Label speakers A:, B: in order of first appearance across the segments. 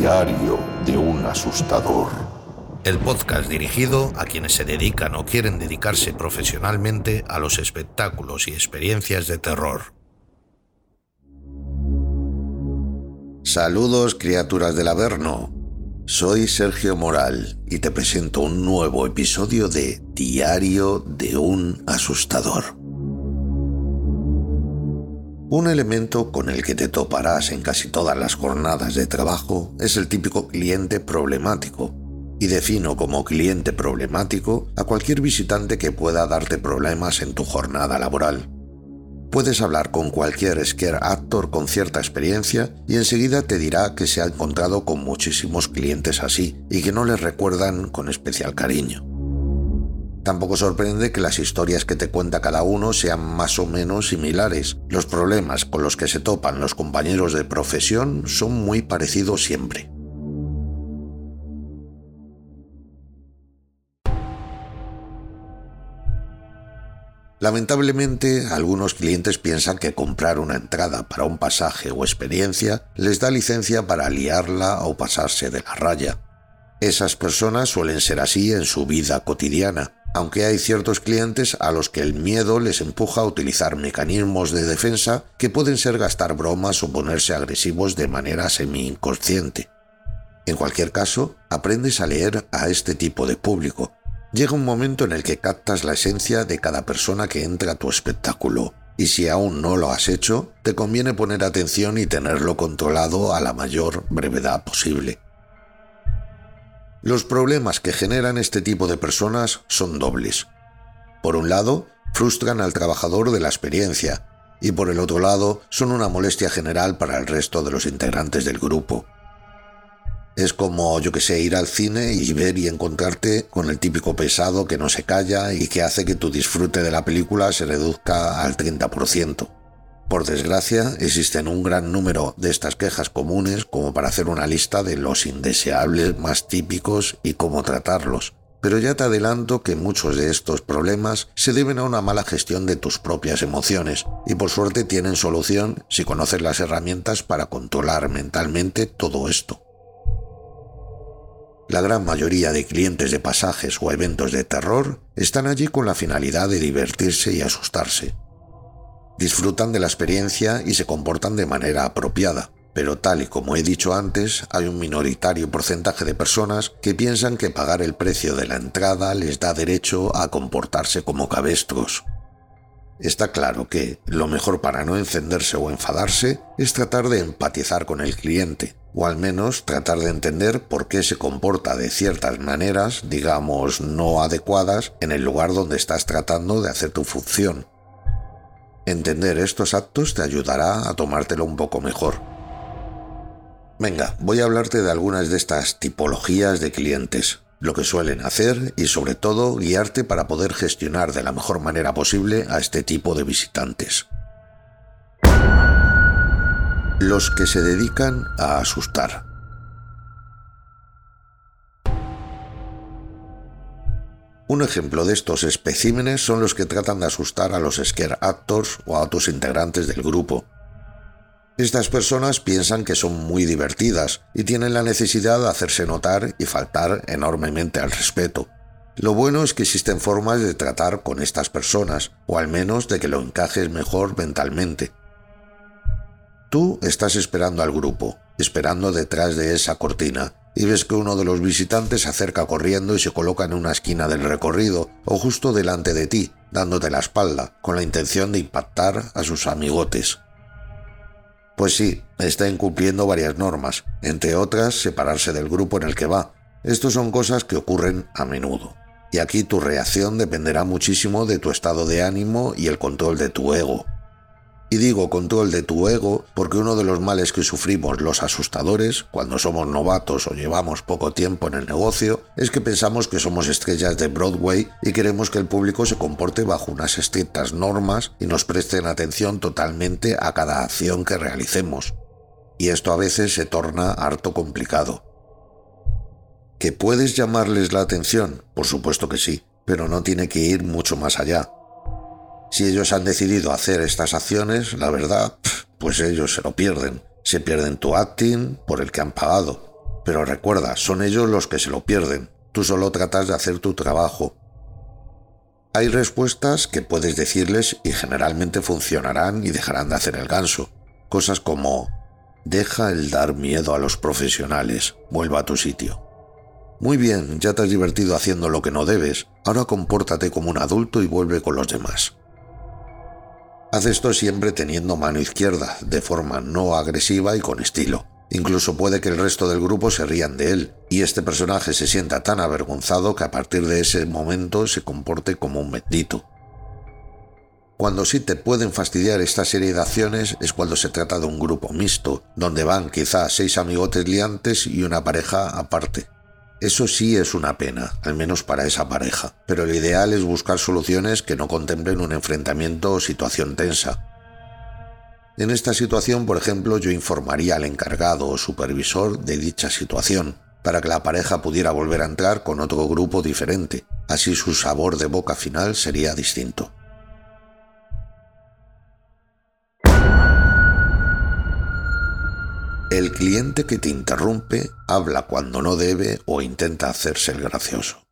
A: Diario de un asustador.
B: El podcast dirigido a quienes se dedican o quieren dedicarse profesionalmente a los espectáculos y experiencias de terror. Saludos criaturas del Averno. Soy Sergio Moral y te presento un nuevo episodio de Diario de un asustador. Un elemento con el que te toparás en casi todas las jornadas de trabajo es el típico cliente problemático. Y defino como cliente problemático a cualquier visitante que pueda darte problemas en tu jornada laboral. Puedes hablar con cualquier scare actor con cierta experiencia y enseguida te dirá que se ha encontrado con muchísimos clientes así y que no les recuerdan con especial cariño. Tampoco sorprende que las historias que te cuenta cada uno sean más o menos similares. Los problemas con los que se topan los compañeros de profesión son muy parecidos siempre. Lamentablemente, algunos clientes piensan que comprar una entrada para un pasaje o experiencia les da licencia para liarla o pasarse de la raya. Esas personas suelen ser así en su vida cotidiana, aunque hay ciertos clientes a los que el miedo les empuja a utilizar mecanismos de defensa que pueden ser gastar bromas o ponerse agresivos de manera semi-inconsciente. En cualquier caso, aprendes a leer a este tipo de público. Llega un momento en el que captas la esencia de cada persona que entra a tu espectáculo, y si aún no lo has hecho, te conviene poner atención y tenerlo controlado a la mayor brevedad posible. Los problemas que generan este tipo de personas son dobles. Por un lado, frustran al trabajador de la experiencia y por el otro lado son una molestia general para el resto de los integrantes del grupo. Es como, yo que sé, ir al cine y ver y encontrarte con el típico pesado que no se calla y que hace que tu disfrute de la película se reduzca al 30%. Por desgracia, existen un gran número de estas quejas comunes como para hacer una lista de los indeseables más típicos y cómo tratarlos. Pero ya te adelanto que muchos de estos problemas se deben a una mala gestión de tus propias emociones y por suerte tienen solución si conoces las herramientas para controlar mentalmente todo esto. La gran mayoría de clientes de pasajes o eventos de terror están allí con la finalidad de divertirse y asustarse disfrutan de la experiencia y se comportan de manera apropiada. Pero tal y como he dicho antes, hay un minoritario porcentaje de personas que piensan que pagar el precio de la entrada les da derecho a comportarse como cabestros. Está claro que lo mejor para no encenderse o enfadarse es tratar de empatizar con el cliente, o al menos tratar de entender por qué se comporta de ciertas maneras, digamos, no adecuadas, en el lugar donde estás tratando de hacer tu función, Entender estos actos te ayudará a tomártelo un poco mejor. Venga, voy a hablarte de algunas de estas tipologías de clientes, lo que suelen hacer y sobre todo guiarte para poder gestionar de la mejor manera posible a este tipo de visitantes. Los que se dedican a asustar. Un ejemplo de estos especímenes son los que tratan de asustar a los scare actors o a otros integrantes del grupo. Estas personas piensan que son muy divertidas y tienen la necesidad de hacerse notar y faltar enormemente al respeto. Lo bueno es que existen formas de tratar con estas personas, o al menos de que lo encajes mejor mentalmente. Tú estás esperando al grupo, esperando detrás de esa cortina, y ves que uno de los visitantes se acerca corriendo y se coloca en una esquina del recorrido o justo delante de ti, dándote la espalda, con la intención de impactar a sus amigotes. Pues sí, está incumpliendo varias normas, entre otras separarse del grupo en el que va. Estos son cosas que ocurren a menudo. Y aquí tu reacción dependerá muchísimo de tu estado de ánimo y el control de tu ego. Y digo control de tu ego porque uno de los males que sufrimos los asustadores cuando somos novatos o llevamos poco tiempo en el negocio es que pensamos que somos estrellas de Broadway y queremos que el público se comporte bajo unas estrictas normas y nos presten atención totalmente a cada acción que realicemos. Y esto a veces se torna harto complicado. ¿Que puedes llamarles la atención? Por supuesto que sí, pero no tiene que ir mucho más allá. Si ellos han decidido hacer estas acciones, la verdad, pues ellos se lo pierden. Se pierden tu acting por el que han pagado. Pero recuerda, son ellos los que se lo pierden. Tú solo tratas de hacer tu trabajo. Hay respuestas que puedes decirles y generalmente funcionarán y dejarán de hacer el ganso. Cosas como, deja el dar miedo a los profesionales, vuelva a tu sitio. Muy bien, ya te has divertido haciendo lo que no debes, ahora compórtate como un adulto y vuelve con los demás. Haz esto siempre teniendo mano izquierda, de forma no agresiva y con estilo. Incluso puede que el resto del grupo se rían de él, y este personaje se sienta tan avergonzado que a partir de ese momento se comporte como un bendito. Cuando sí te pueden fastidiar esta serie de acciones es cuando se trata de un grupo mixto, donde van quizás seis amigotes liantes y una pareja aparte. Eso sí es una pena, al menos para esa pareja, pero lo ideal es buscar soluciones que no contemplen un enfrentamiento o situación tensa, en esta situación, por ejemplo, yo informaría al encargado o supervisor de dicha situación, para que la pareja pudiera volver a entrar con otro grupo diferente. Así su sabor de boca final sería distinto. El cliente que te interrumpe habla cuando no debe o intenta hacerse el gracioso.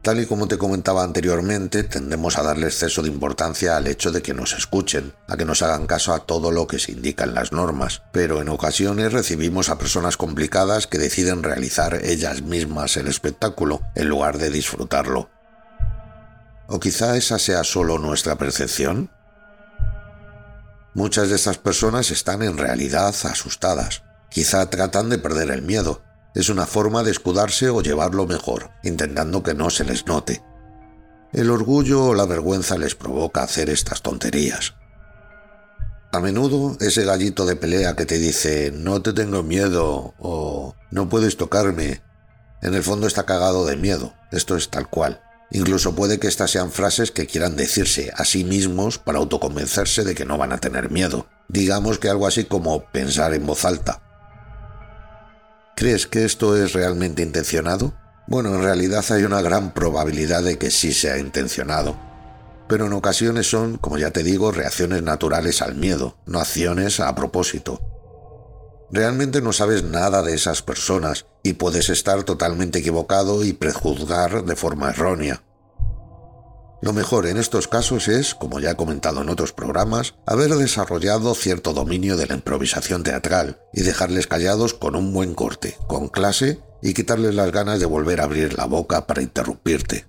B: Tal y como te comentaba anteriormente, tendemos a darle exceso de importancia al hecho de que nos escuchen, a que nos hagan caso a todo lo que se indica en las normas, pero en ocasiones recibimos a personas complicadas que deciden realizar ellas mismas el espectáculo en lugar de disfrutarlo. ¿O quizá esa sea solo nuestra percepción? Muchas de estas personas están en realidad asustadas. Quizá tratan de perder el miedo, es una forma de escudarse o llevarlo mejor, intentando que no se les note. El orgullo o la vergüenza les provoca hacer estas tonterías. A menudo ese gallito de pelea que te dice no te tengo miedo o no puedes tocarme, en el fondo está cagado de miedo, esto es tal cual. Incluso puede que estas sean frases que quieran decirse a sí mismos para autoconvencerse de que no van a tener miedo. Digamos que algo así como pensar en voz alta. ¿Crees que esto es realmente intencionado? Bueno, en realidad hay una gran probabilidad de que sí sea intencionado. Pero en ocasiones son, como ya te digo, reacciones naturales al miedo, no acciones a propósito. Realmente no sabes nada de esas personas y puedes estar totalmente equivocado y prejuzgar de forma errónea. Lo mejor en estos casos es, como ya he comentado en otros programas, haber desarrollado cierto dominio de la improvisación teatral y dejarles callados con un buen corte, con clase y quitarles las ganas de volver a abrir la boca para interrumpirte.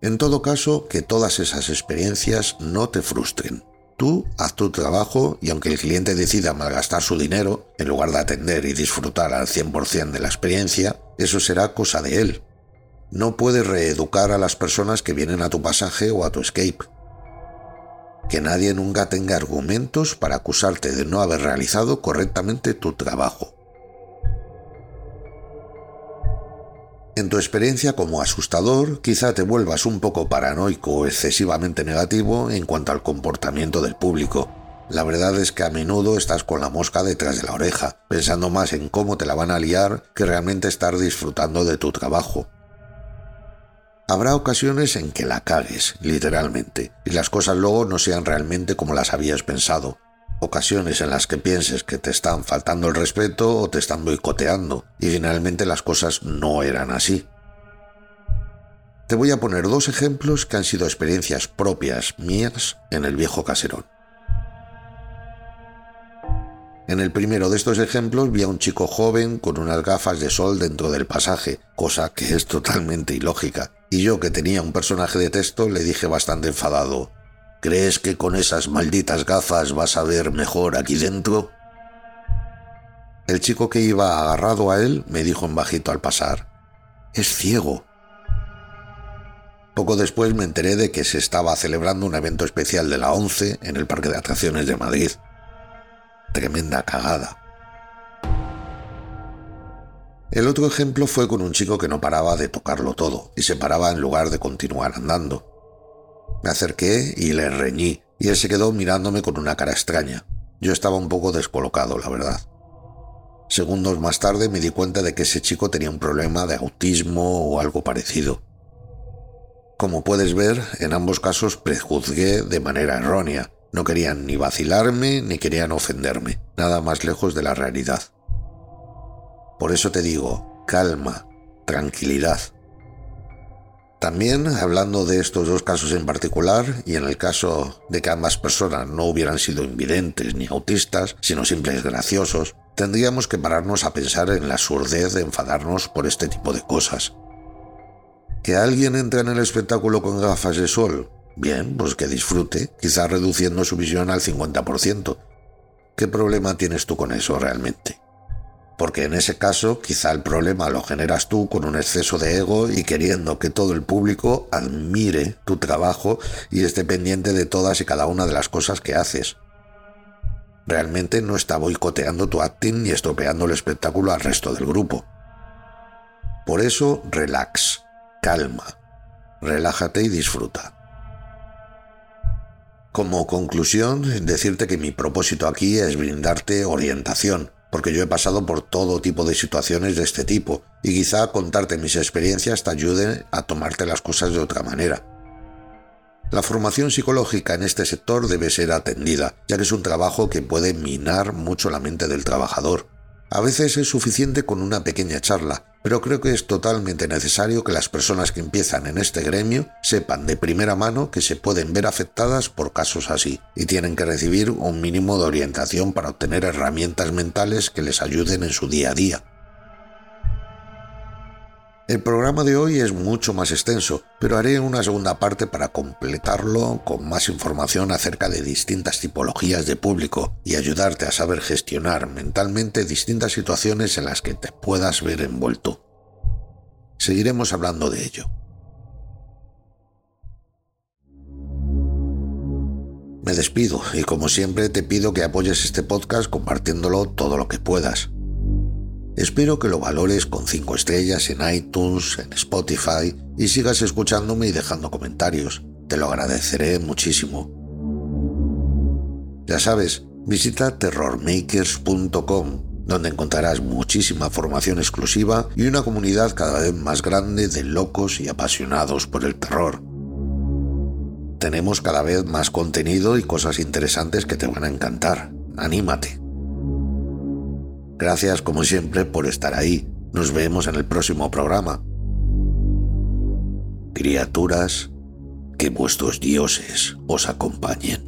B: En todo caso, que todas esas experiencias no te frustren. Tú haz tu trabajo y aunque el cliente decida malgastar su dinero, en lugar de atender y disfrutar al 100% de la experiencia, eso será cosa de él, no puedes reeducar a las personas que vienen a tu pasaje o a tu escape. Que nadie nunca tenga argumentos para acusarte de no haber realizado correctamente tu trabajo. En tu experiencia como asustador, quizá te vuelvas un poco paranoico o excesivamente negativo en cuanto al comportamiento del público. La verdad es que a menudo estás con la mosca detrás de la oreja, pensando más en cómo te la van a liar que realmente estar disfrutando de tu trabajo. Habrá ocasiones en que la cagues, literalmente, y las cosas luego no sean realmente como las habías pensado. Ocasiones en las que pienses que te están faltando el respeto o te están boicoteando, y finalmente las cosas no eran así. Te voy a poner dos ejemplos que han sido experiencias propias mías en el viejo caserón. En el primero de estos ejemplos vi a un chico joven con unas gafas de sol dentro del pasaje, cosa que es totalmente ilógica, y yo que tenía un personaje de texto le dije bastante enfadado, ¿crees que con esas malditas gafas vas a ver mejor aquí dentro? El chico que iba agarrado a él me dijo en bajito al pasar, es ciego. Poco después me enteré de que se estaba celebrando un evento especial de la ONCE en el Parque de Atracciones de Madrid. Tremenda cagada. El otro ejemplo fue con un chico que no paraba de tocarlo todo y se paraba en lugar de continuar andando. Me acerqué y le reñí, y él se quedó mirándome con una cara extraña. Yo estaba un poco descolocado, la verdad. Segundos más tarde me di cuenta de que ese chico tenía un problema de autismo o algo parecido. Como puedes ver, en ambos casos prejuzgué de manera errónea, No querían ni vacilarme ni querían ofenderme, nada más lejos de la realidad. Por eso te digo, calma, tranquilidad. También, hablando de estos dos casos en particular, y en el caso de que ambas personas no hubieran sido invidentes ni autistas, sino simples graciosos, tendríamos que pararnos a pensar en la surdez de enfadarnos por este tipo de cosas. ¿Que alguien entre en el espectáculo con gafas de sol? Bien, pues que disfrute, quizá reduciendo su visión al 50%. ¿Qué problema tienes tú con eso realmente? Porque en ese caso quizá el problema lo generas tú con un exceso de ego y queriendo que todo el público admire tu trabajo y esté pendiente de todas y cada una de las cosas que haces. Realmente no está boicoteando tu acting ni estropeando el espectáculo al resto del grupo. Por eso, relax, calma, relájate y disfruta. Como conclusión, decirte que mi propósito aquí es brindarte orientación, porque yo he pasado por todo tipo de situaciones de este tipo, y quizá contarte mis experiencias te ayude a tomarte las cosas de otra manera. La formación psicológica en este sector debe ser atendida, ya que es un trabajo que puede minar mucho la mente del trabajador. A veces es suficiente con una pequeña charla, pero creo que es totalmente necesario que las personas que empiezan en este gremio sepan de primera mano que se pueden ver afectadas por casos así y tienen que recibir un mínimo de orientación para obtener herramientas mentales que les ayuden en su día a día. El programa de hoy es mucho más extenso, pero haré una segunda parte para completarlo con más información acerca de distintas tipologías de público y ayudarte a saber gestionar mentalmente distintas situaciones en las que te puedas ver envuelto. Seguiremos hablando de ello. Me despido y como siempre te pido que apoyes este podcast compartiéndolo todo lo que puedas. Espero que lo valores con 5 estrellas en iTunes, en Spotify y sigas escuchándome y dejando comentarios. Te lo agradeceré muchísimo. Ya sabes, visita terrormakers.com, donde encontrarás muchísima formación exclusiva y una comunidad cada vez más grande de locos y apasionados por el terror. Tenemos cada vez más contenido y cosas interesantes que te van a encantar. Anímate. Gracias como siempre por estar ahí. Nos vemos en el próximo programa. Criaturas, que vuestros dioses os acompañen.